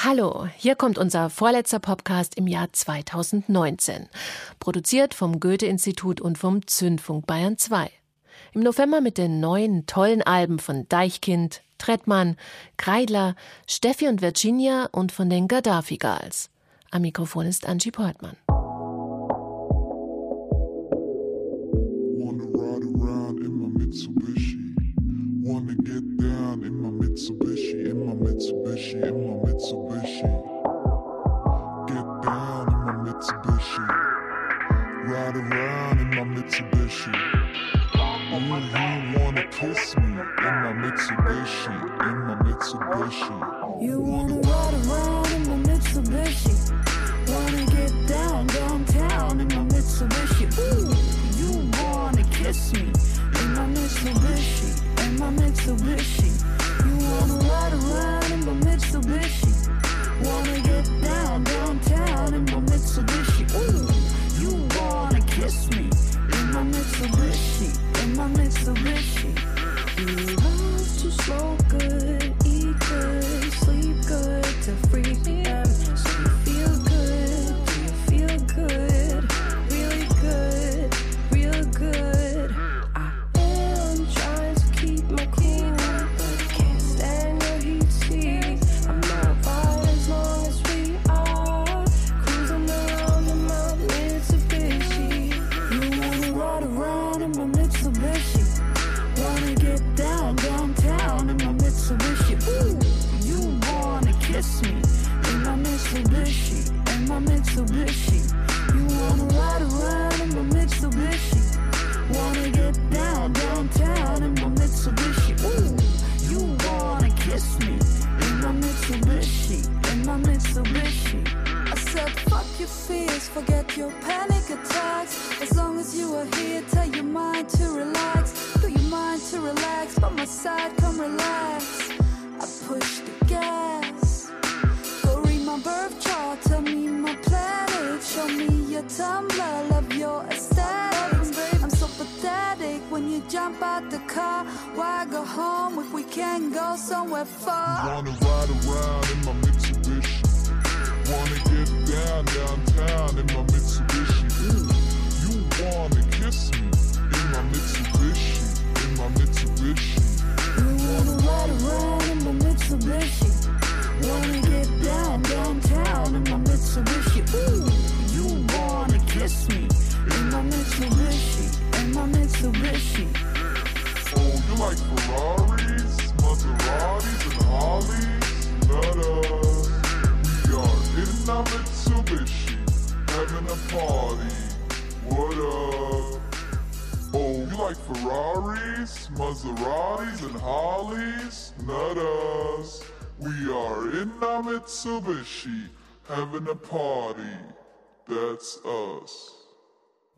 Hallo, hier kommt unser vorletzter Podcast im Jahr 2019. Produziert vom Goethe-Institut und vom Zündfunk Bayern 2. Im November mit den neuen tollen Alben von Deichkind, Trettmann, Kreidler, Steffi und Virginia und von den Gaddafi Girls. Am Mikrofon ist Angie Portmann. Wanna get down in my Mitsubishi, in my Mitsubishi, in my Mitsubishi. Get down in my Mitsubishi. Ride around in my Mitsubishi. Ooh, you wanna kiss me in my Mitsubishi, in my Mitsubishi. You wanna ride around in my Mitsubishi. Wanna get down downtown in my Mitsubishi. Ooh, you wanna kiss me in my Mitsubishi in my Mitsubishi. You wanna ride around in my Mitsubishi. Wanna get down downtown in my Mitsubishi. Ooh, you wanna kiss me in my Mitsubishi, in my Mitsubishi. You love to slow good,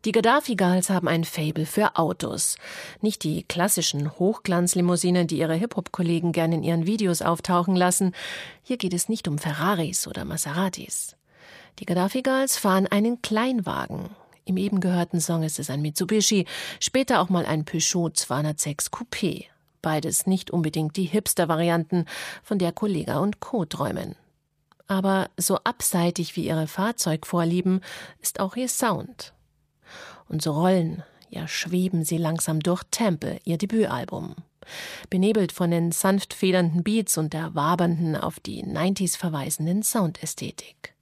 Die Gaddafi Girls haben ein Fable für Autos. Nicht die klassischen Hochglanzlimousinen, die ihre Hip-Hop-Kollegen gerne in ihren Videos auftauchen lassen. Hier geht es nicht um Ferraris oder Maseratis. Die Gaddafi Girls fahren einen Kleinwagen. Im eben gehörten Song ist es ein Mitsubishi, später auch mal ein Peugeot 206 Coupé. Beides nicht unbedingt die Hipster-Varianten, von der Kollega und Co. träumen. Aber so abseitig wie ihre Fahrzeugvorlieben ist auch ihr Sound. Und so rollen, ja schweben sie langsam durch Temple, ihr Debütalbum. Benebelt von den sanft federnden Beats und der wabernden, auf die 90s verweisenden Soundästhetik.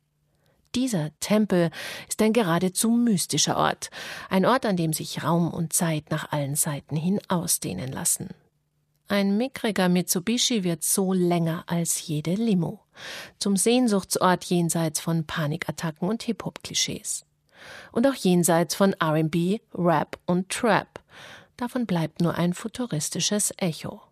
Dieser Tempel ist ein geradezu mystischer Ort, ein Ort, an dem sich Raum und Zeit nach allen Seiten hin ausdehnen lassen. Ein mickriger Mitsubishi wird so länger als jede Limo, zum Sehnsuchtsort jenseits von Panikattacken und Hip-Hop-Klischees. Und auch jenseits von RB, Rap und Trap. Davon bleibt nur ein futuristisches Echo.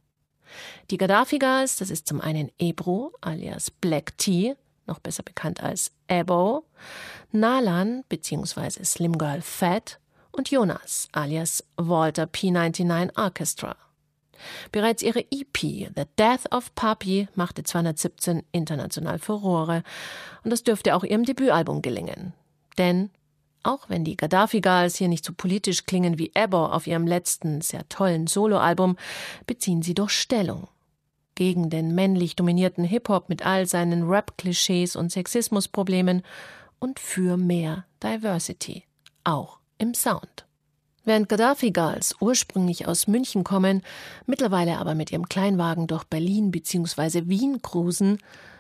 Die Gaddafi Girls, das ist zum einen Ebro alias Black Tea, noch besser bekannt als Ebo, Nalan bzw. Slim Girl Fat und Jonas alias Walter P99 Orchestra. Bereits ihre EP The Death of Papi machte 217 international Furore und das dürfte auch ihrem Debütalbum gelingen. Denn auch wenn die Gaddafi Girls hier nicht so politisch klingen wie Ebbo auf ihrem letzten, sehr tollen Soloalbum, beziehen sie doch Stellung. gegen den männlich dominierten Hip-Hop mit all seinen Rap-Klischees und Sexismusproblemen und für mehr Diversity, auch im Sound. Während Gaddafi Girls ursprünglich aus München kommen, mittlerweile aber mit ihrem Kleinwagen durch Berlin bzw. Wien cruisen,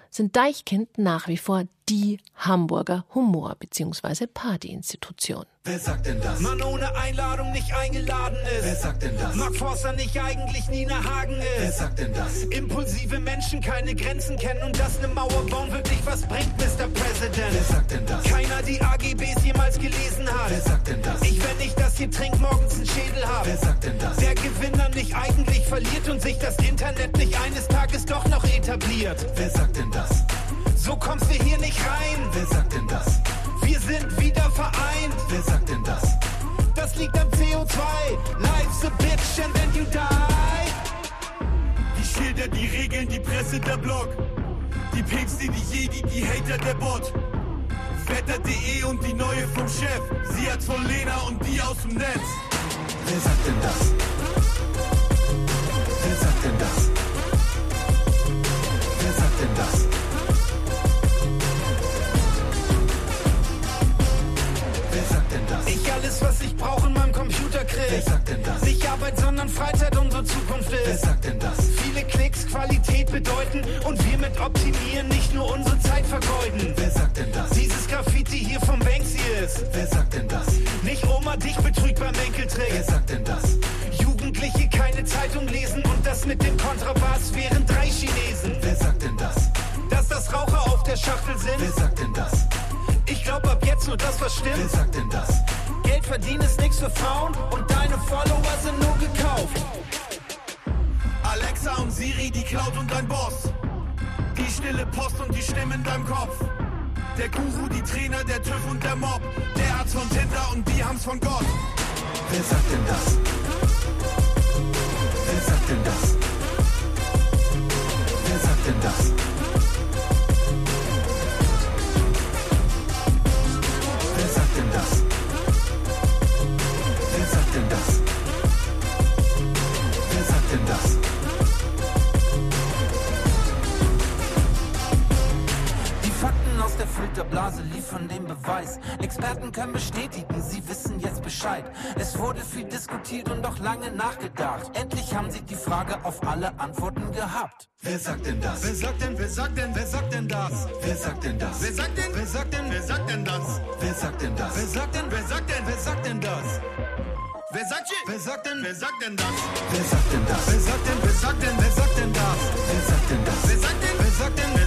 sind Deichkind nach wie vor die Hamburger Humor- bzw. Partyinstitution. Wer sagt denn das? Mann ohne Einladung nicht eingeladen ist. Wer sagt denn das? Mark Forster nicht eigentlich Nina Hagen ist. Wer sagt denn das? Impulsive Menschen keine Grenzen kennen und dass eine Mauer bauen wirklich was bringt, Mr. President. Wer sagt denn das? Keiner die AGBs jemals gelesen hat. Wer sagt denn das? Ich, wenn ich das hier trink, morgens einen Schädel hab. Wer sagt denn das? Der Gewinner nicht eigentlich verliert und sich das Internet nicht eines Tages doch noch etabliert. Wer sagt denn das? So kommst du hier nicht rein. Wer sagt denn das? Wir sind wieder vereint. Wer sagt denn das? Das liegt am CO2. Life's a bitch and then you die. Die Schilder, die Regeln, die Presse, der Blog. Die Päpste, die Jedi, die Hater, der Bot. Wetter.de und die neue vom Chef. Sie hat's von Lena und die aus dem Netz. Wer sagt denn das? Was ich brauche in meinem Computer krieg. Wer sagt denn das? Nicht Arbeit, sondern Freizeit unsere Zukunft ist. Wer sagt denn das? Viele Klicks Qualität bedeuten und wir mit optimieren nicht nur unsere Zeit vergeuden. Wer sagt denn das? Dieses Graffiti hier vom Banksy ist. Wer sagt denn das? Nicht Oma dich betrügt beim Enkeltrick. Wer sagt denn das? Jugendliche keine Zeitung lesen und das mit dem Kontrabass wären drei Chinesen. Wer sagt denn das? Dass das Raucher auf der Schachtel sind. Wer sagt denn das? Ich glaub ab jetzt nur das, was stimmt. Wer sagt denn das? Geld verdienen ist nichts für Frauen und deine Follower sind nur gekauft. Alexa und Siri, die Cloud und dein Boss. Die stille Post und die Stimme in deinem Kopf. Der Guru, die Trainer, der TÜV und der Mob. Der Arzt von Tinder und die haben's von Gott. Wer sagt denn das? Wer sagt denn das? Wer sagt denn das? Experten können bestätigen, sie wissen jetzt Bescheid. Es wurde viel diskutiert und auch lange nachgedacht. Endlich haben sie die Frage auf alle Antworten gehabt. Wer sagt denn das? Wer sagt denn, wer sagt denn, wer sagt denn das? Wer sagt denn das? Wer sagt denn, wer sagt denn, wer sagt denn das? Wer sagt denn das? Wer sagt denn, wer sagt denn, wer sagt denn das? Wer sagt hier? Wer sagt denn? Wer sagt denn das? Wer sagt denn das? Wer sagt denn? Wer sagt denn? Wer sagt denn das? Wer sagt denn das? Wer sagt denn? Wer sagt denn? Wer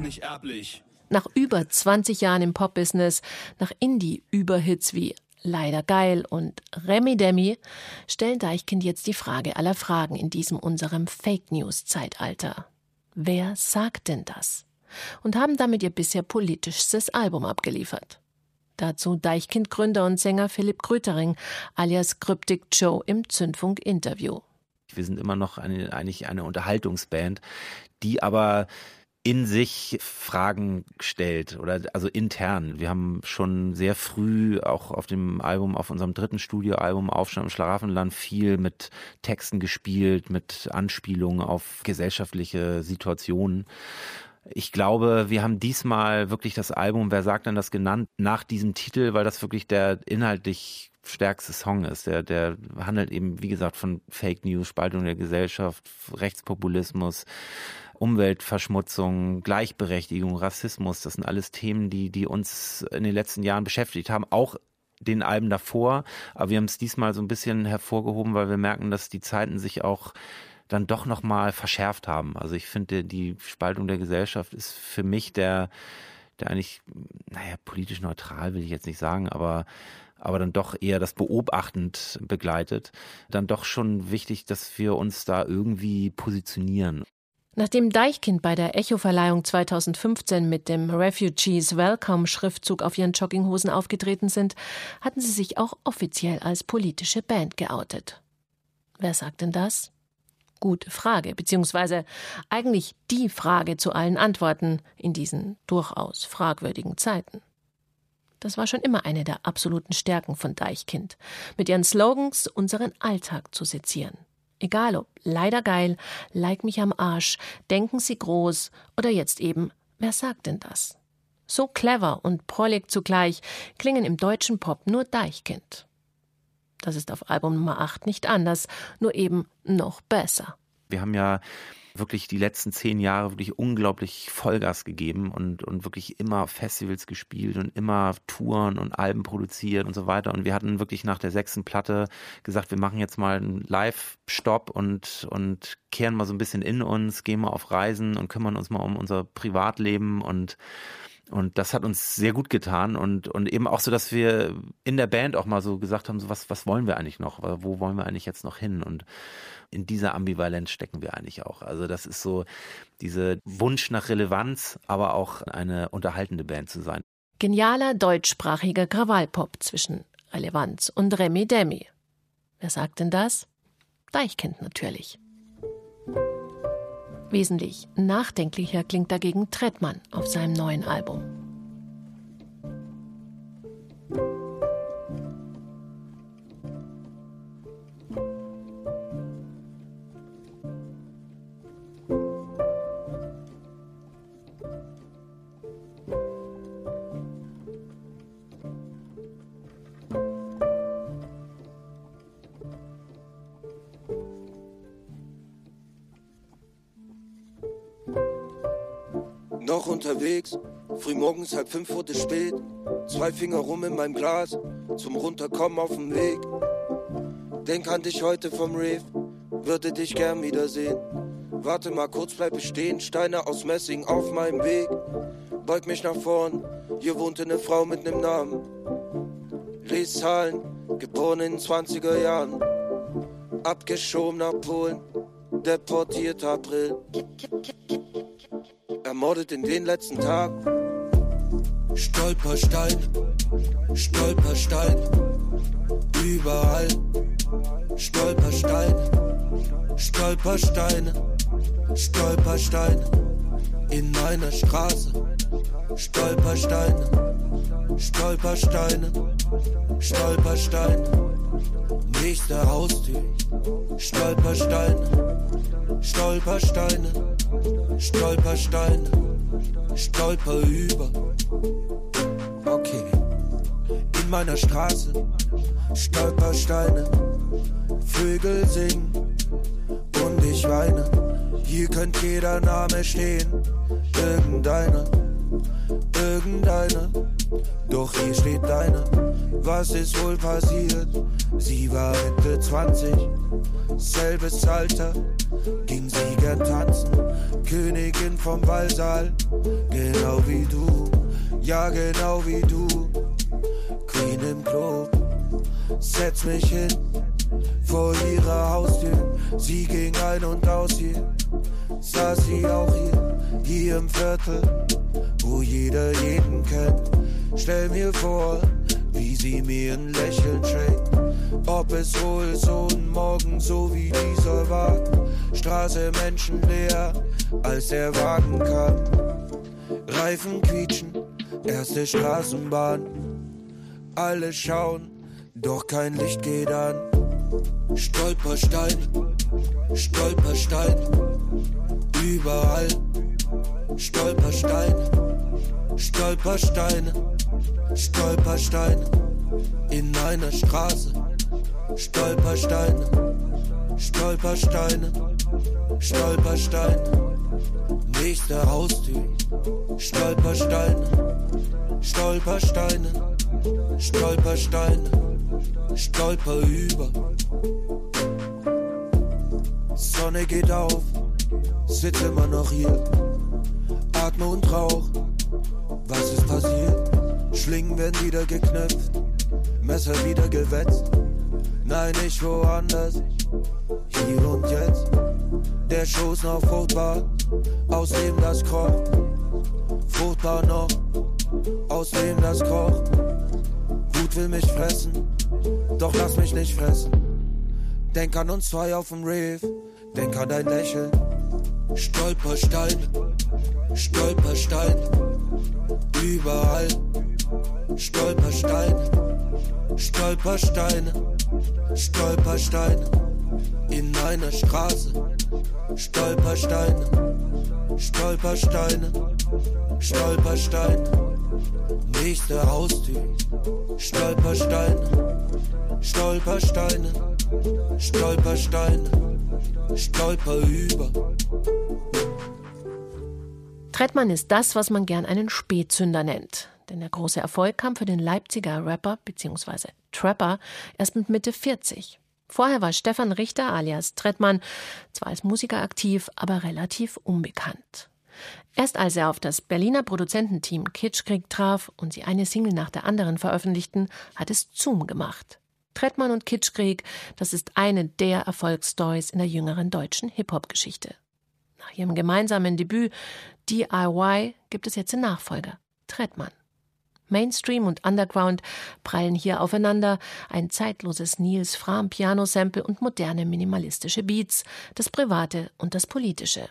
nicht erblich. Nach über 20 Jahren im Pop-Business, nach Indie-Überhits wie Leider geil und Remi Demi stellen Deichkind jetzt die Frage aller Fragen in diesem unserem Fake News-Zeitalter. Wer sagt denn das? Und haben damit ihr bisher politischstes Album abgeliefert. Dazu Deichkind-Gründer und Sänger Philipp Grütering alias Cryptic Joe im Zündfunk-Interview. Wir sind immer noch eine, eigentlich eine Unterhaltungsband, die aber in sich Fragen stellt oder also intern. Wir haben schon sehr früh auch auf dem Album, auf unserem dritten Studioalbum Aufstand im Schlaraffenland viel mit Texten gespielt, mit Anspielungen auf gesellschaftliche Situationen. Ich glaube, wir haben diesmal wirklich das Album, wer sagt denn das genannt, nach diesem Titel, weil das wirklich der inhaltlich stärkste Song ist. Der, der handelt eben, wie gesagt, von Fake News, Spaltung der Gesellschaft, Rechtspopulismus, Umweltverschmutzung, Gleichberechtigung, Rassismus. Das sind alles Themen, die, die uns in den letzten Jahren beschäftigt haben. Auch den Alben davor. Aber wir haben es diesmal so ein bisschen hervorgehoben, weil wir merken, dass die Zeiten sich auch dann doch nochmal verschärft haben. Also ich finde, die Spaltung der Gesellschaft ist für mich der, der eigentlich, naja, politisch neutral will ich jetzt nicht sagen, aber aber dann doch eher das beobachtend begleitet, dann doch schon wichtig, dass wir uns da irgendwie positionieren. Nachdem Deichkind bei der Echo-Verleihung 2015 mit dem Refugees Welcome Schriftzug auf ihren Jogginghosen aufgetreten sind, hatten sie sich auch offiziell als politische Band geoutet. Wer sagt denn das? Gute Frage, beziehungsweise eigentlich die Frage zu allen Antworten in diesen durchaus fragwürdigen Zeiten. Das war schon immer eine der absoluten Stärken von Deichkind, mit ihren Slogans unseren Alltag zu sezieren. Egal ob leider geil, like mich am Arsch, denken Sie groß oder jetzt eben, wer sagt denn das? So clever und prollig zugleich klingen im deutschen Pop nur Deichkind. Das ist auf Album Nummer 8 nicht anders, nur eben noch besser. Wir haben ja wirklich die letzten zehn Jahre wirklich unglaublich Vollgas gegeben und, und wirklich immer Festivals gespielt und immer Touren und Alben produziert und so weiter. Und wir hatten wirklich nach der sechsten Platte gesagt, wir machen jetzt mal einen Live-Stopp und, und kehren mal so ein bisschen in uns, gehen mal auf Reisen und kümmern uns mal um unser Privatleben und und das hat uns sehr gut getan und, und eben auch so, dass wir in der Band auch mal so gesagt haben, so was, was wollen wir eigentlich noch? Wo wollen wir eigentlich jetzt noch hin? Und in dieser Ambivalenz stecken wir eigentlich auch. Also das ist so dieser Wunsch nach Relevanz, aber auch eine unterhaltende Band zu sein. Genialer deutschsprachiger Krawallpop zwischen Relevanz und Remi Demi. Wer sagt denn das? Deichkind natürlich. Wesentlich nachdenklicher klingt dagegen Trettmann auf seinem neuen Album. Noch unterwegs, frühmorgens halb fünf wurde spät. Zwei Finger rum in meinem Glas, zum Runterkommen auf dem Weg. Denk an dich heute vom Rave, würde dich gern wiedersehen. Warte mal kurz, bleib stehen, Steine aus Messing auf meinem Weg. Beug mich nach vorn, hier wohnte eine Frau mit nem Namen. Lies Zahlen, geboren in 20er Jahren. Abgeschoben nach Polen, deportiert April ermordet in den letzten Tagen. Stolperstein, Stolperstein, überall. Stolperstein, Stolpersteine, Stolperstein in meiner Straße. Stolpersteine, Stolpersteine, Stolpersteine. Nächste Haustür, Stolpersteine, Stolpersteine, Stolpersteine, Stolper über. Okay, in meiner Straße, Stolpersteine, Vögel singen und ich weine. Hier könnte jeder Name stehen, irgendeiner, irgendeiner. Doch hier steht deiner. Was ist wohl passiert? Sie war Mitte 20, selbes Alter, ging sie gern tanzen. Königin vom Ballsaal, genau wie du, ja genau wie du. Queen im Club, setz mich hin vor ihrer Haustür. Sie ging ein und aus hier, saß sie auch hier, hier im Viertel, wo jeder jeden kennt. Stell mir vor, sie mir ein Lächeln schenkt. Ob es wohl so ein Morgen so wie dieser war. Straße menschenleer, als der Wagen kam. Reifen quietschen, erste Straßenbahn. Alle schauen, doch kein Licht geht an. Stolperstein, Stolperstein, überall. Stolperstein, Stolpersteine, Stolpersteine in meiner Straße. Stolpersteine, Stolpersteine, Stolpersteine. Nächste Haustür, Stolpersteine, Stolpersteine, Stolpersteine, Stolper über. Sonne geht auf, sitze immer noch hier, atme und rauch. Was ist passiert? Schlingen werden wieder geknüpft, Messer wieder gewetzt. Nein, nicht woanders, hier und jetzt. Der Schoß noch fruchtbar, aus dem das kocht. Fruchtbar noch, aus dem das kocht. Wut will mich fressen, doch lass mich nicht fressen. Denk an uns zwei auf dem Reef, denk an dein Lächeln. Stolperstein, Stolperstein, überall. Stolperstein, Stolpersteine, Stolpersteine in einer Straße. Stolpersteine, Stolpersteine, Stolpersteine. Nächste Haustür. Stolpersteine, Stolpersteine, Stolpersteine, Stolper über. Trettmann ist das, was man gern einen Spätzünder nennt. Denn der große Erfolg kam für den Leipziger Rapper bzw. Trapper erst mit Mitte 40. Vorher war Stefan Richter alias Trettmann zwar als Musiker aktiv, aber relativ unbekannt. Erst als er auf das Berliner Produzententeam Kitschkrieg traf und sie eine Single nach der anderen veröffentlichten, hat es Zoom gemacht. Trettmann und Kitschkrieg, das ist eine der Erfolgsstories in der jüngeren deutschen Hip-Hop-Geschichte. Nach ihrem gemeinsamen Debüt DIY gibt es jetzt den Nachfolger, Trettmann. Mainstream und Underground prallen hier aufeinander, ein zeitloses Nils Fram Piano-Sample und moderne minimalistische Beats, das Private und das Politische.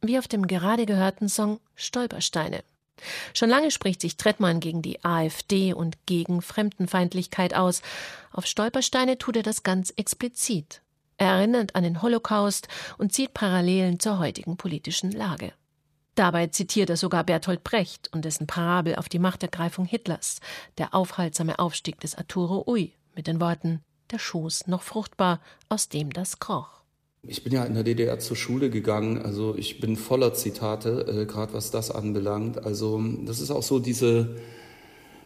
Wie auf dem gerade gehörten Song Stolpersteine. Schon lange spricht sich Trettmann gegen die AfD und gegen Fremdenfeindlichkeit aus. Auf Stolpersteine tut er das ganz explizit. Er erinnert an den Holocaust und zieht Parallelen zur heutigen politischen Lage. Dabei zitiert er sogar Bertolt Brecht und dessen Parabel auf die Machtergreifung Hitlers, der aufhaltsame Aufstieg des Arturo Ui, mit den Worten Der Schoß noch fruchtbar, aus dem das kroch. Ich bin ja in der DDR zur Schule gegangen, also ich bin voller Zitate, äh, gerade was das anbelangt. Also das ist auch so diese,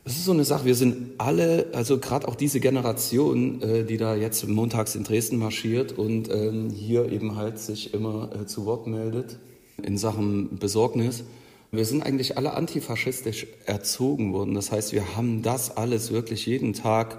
das ist so eine Sache, wir sind alle, also gerade auch diese Generation, äh, die da jetzt montags in Dresden marschiert und ähm, hier eben halt sich immer äh, zu Wort meldet in Sachen Besorgnis. Wir sind eigentlich alle antifaschistisch erzogen worden. Das heißt, wir haben das alles wirklich jeden Tag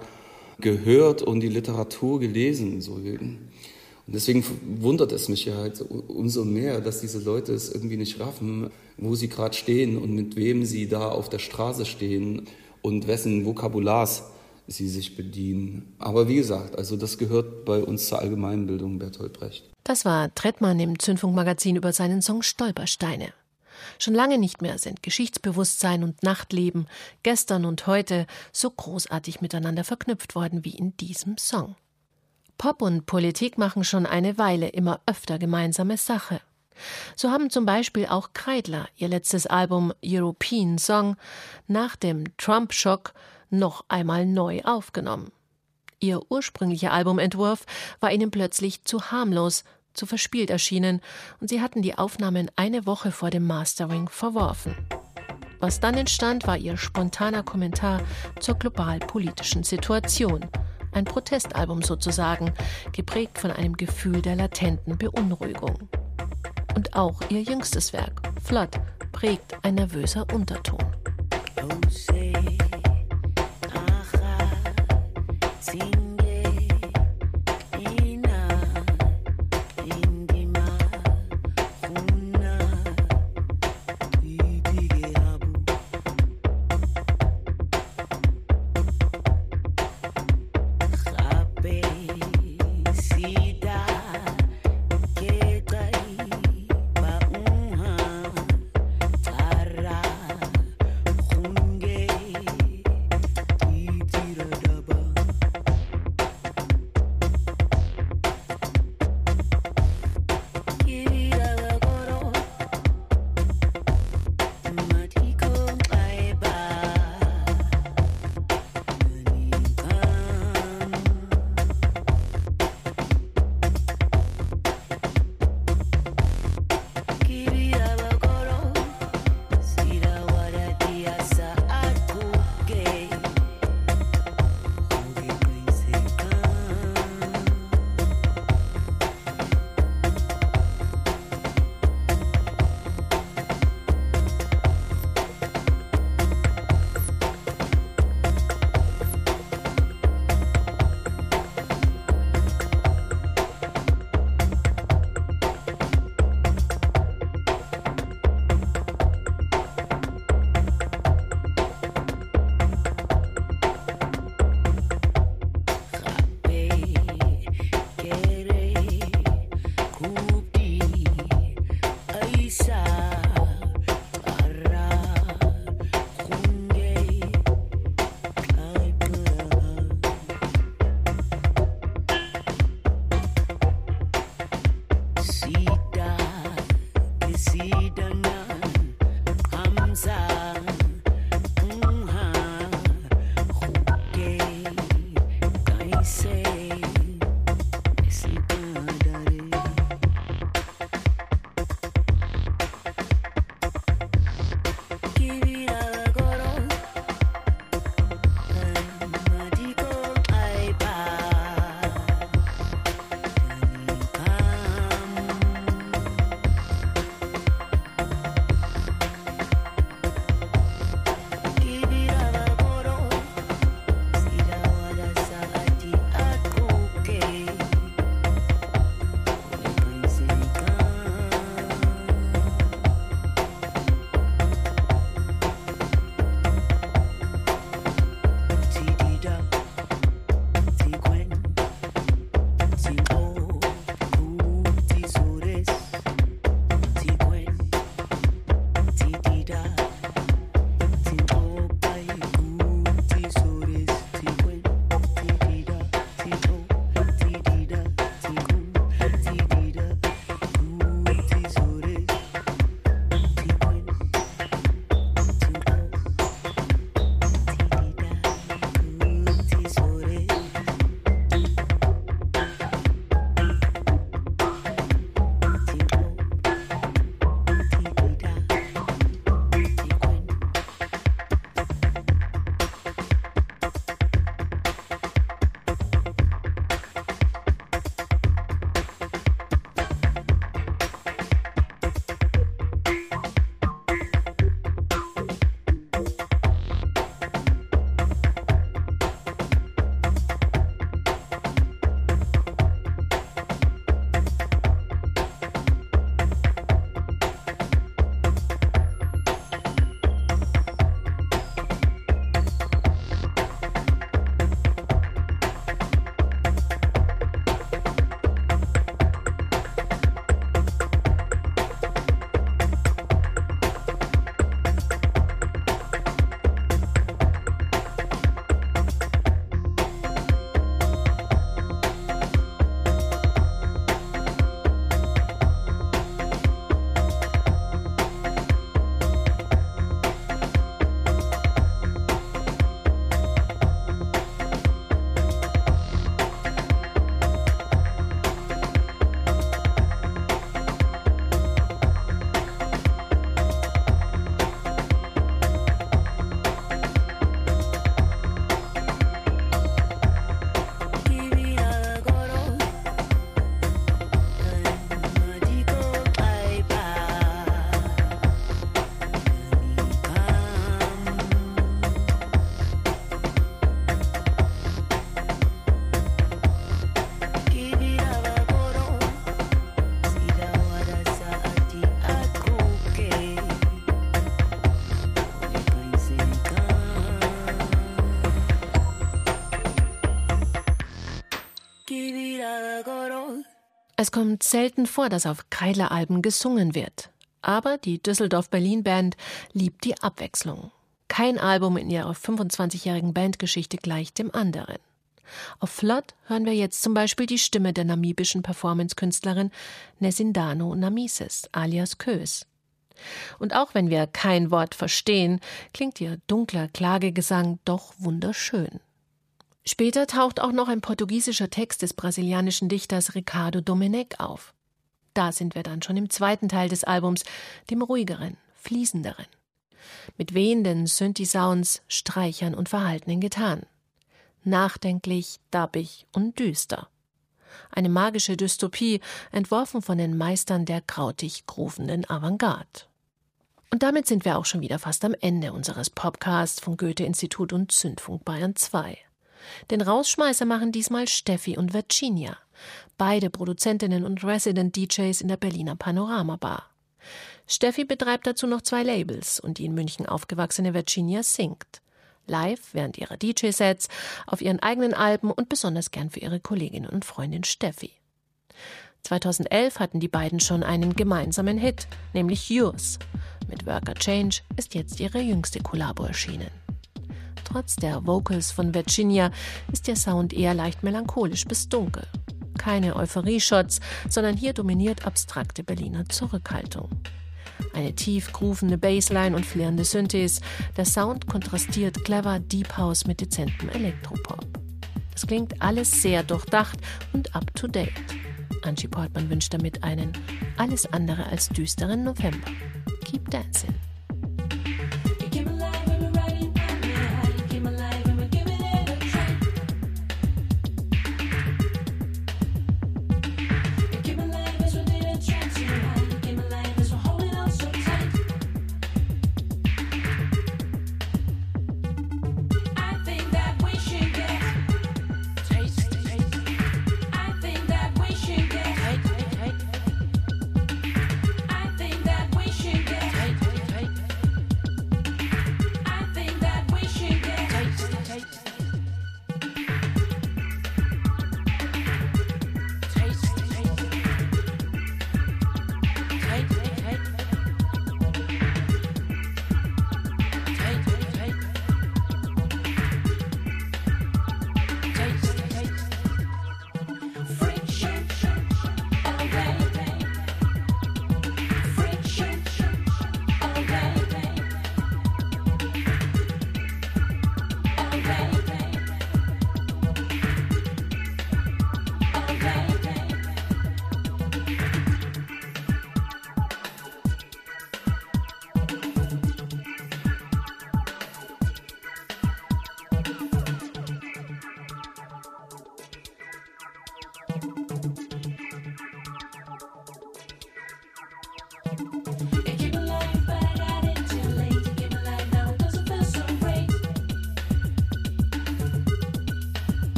gehört und die Literatur gelesen. So. Und deswegen wundert es mich ja halt umso mehr, dass diese Leute es irgendwie nicht raffen, wo sie gerade stehen und mit wem sie da auf der Straße stehen und wessen Vokabulars sie sich bedienen. Aber wie gesagt, also das gehört bei uns zur Allgemeinbildung Bertolt Brecht. Das war Trettmann im Zündfunkmagazin über seinen Song Stolpersteine. Schon lange nicht mehr sind Geschichtsbewusstsein und Nachtleben, gestern und heute, so großartig miteinander verknüpft worden wie in diesem Song. Pop und Politik machen schon eine Weile immer öfter gemeinsame Sache. So haben zum Beispiel auch Kreidler ihr letztes Album European Song nach dem Trump-Schock noch einmal neu aufgenommen. Ihr ursprünglicher Albumentwurf war ihnen plötzlich zu harmlos, zu verspielt erschienen, und sie hatten die Aufnahmen eine Woche vor dem Mastering verworfen. Was dann entstand, war ihr spontaner Kommentar zur global-politischen Situation. Ein Protestalbum sozusagen, geprägt von einem Gefühl der latenten Beunruhigung. Und auch ihr jüngstes Werk, Flood, prägt ein nervöser Unterton. Oh, See paisa. Es kommt selten vor, dass auf Kreiler-Alben gesungen wird. Aber die Düsseldorf-Berlin-Band liebt die Abwechslung. Kein Album in ihrer 25-jährigen Bandgeschichte gleicht dem anderen. Auf Flood hören wir jetzt zum Beispiel die Stimme der namibischen Performance-Künstlerin Nesindano Namises alias Kös. Und auch wenn wir kein Wort verstehen, klingt ihr dunkler Klagegesang doch wunderschön. Später taucht auch noch ein portugiesischer Text des brasilianischen Dichters Ricardo Domenech auf. Da sind wir dann schon im zweiten Teil des Albums, dem ruhigeren, fließenderen. Mit wehenden Synthi-Sounds, Streichern und verhaltenen Gitarren. Nachdenklich, dabbig und düster. Eine magische Dystopie, entworfen von den Meistern der krautig grufenden Avantgarde. Und damit sind wir auch schon wieder fast am Ende unseres Podcasts von Goethe-Institut und Zündfunk Bayern 2. Den Rausschmeißer machen diesmal Steffi und Virginia, beide Produzentinnen und Resident DJs in der Berliner Panorama Bar. Steffi betreibt dazu noch zwei Labels und die in München aufgewachsene Virginia singt. Live während ihrer DJ-Sets, auf ihren eigenen Alben und besonders gern für ihre Kollegin und Freundin Steffi. 2011 hatten die beiden schon einen gemeinsamen Hit, nämlich Yours. Mit Worker Change ist jetzt ihre jüngste Kollabo erschienen. Trotz der Vocals von Virginia ist der Sound eher leicht melancholisch bis dunkel. Keine Euphorie-Shots, sondern hier dominiert abstrakte Berliner Zurückhaltung. Eine tief groovende Bassline und flirrende Synthes. Der Sound kontrastiert clever Deep House mit dezentem Elektropop. Es klingt alles sehr durchdacht und up to date. Angie Portman wünscht damit einen alles andere als düsteren November. Keep dancing.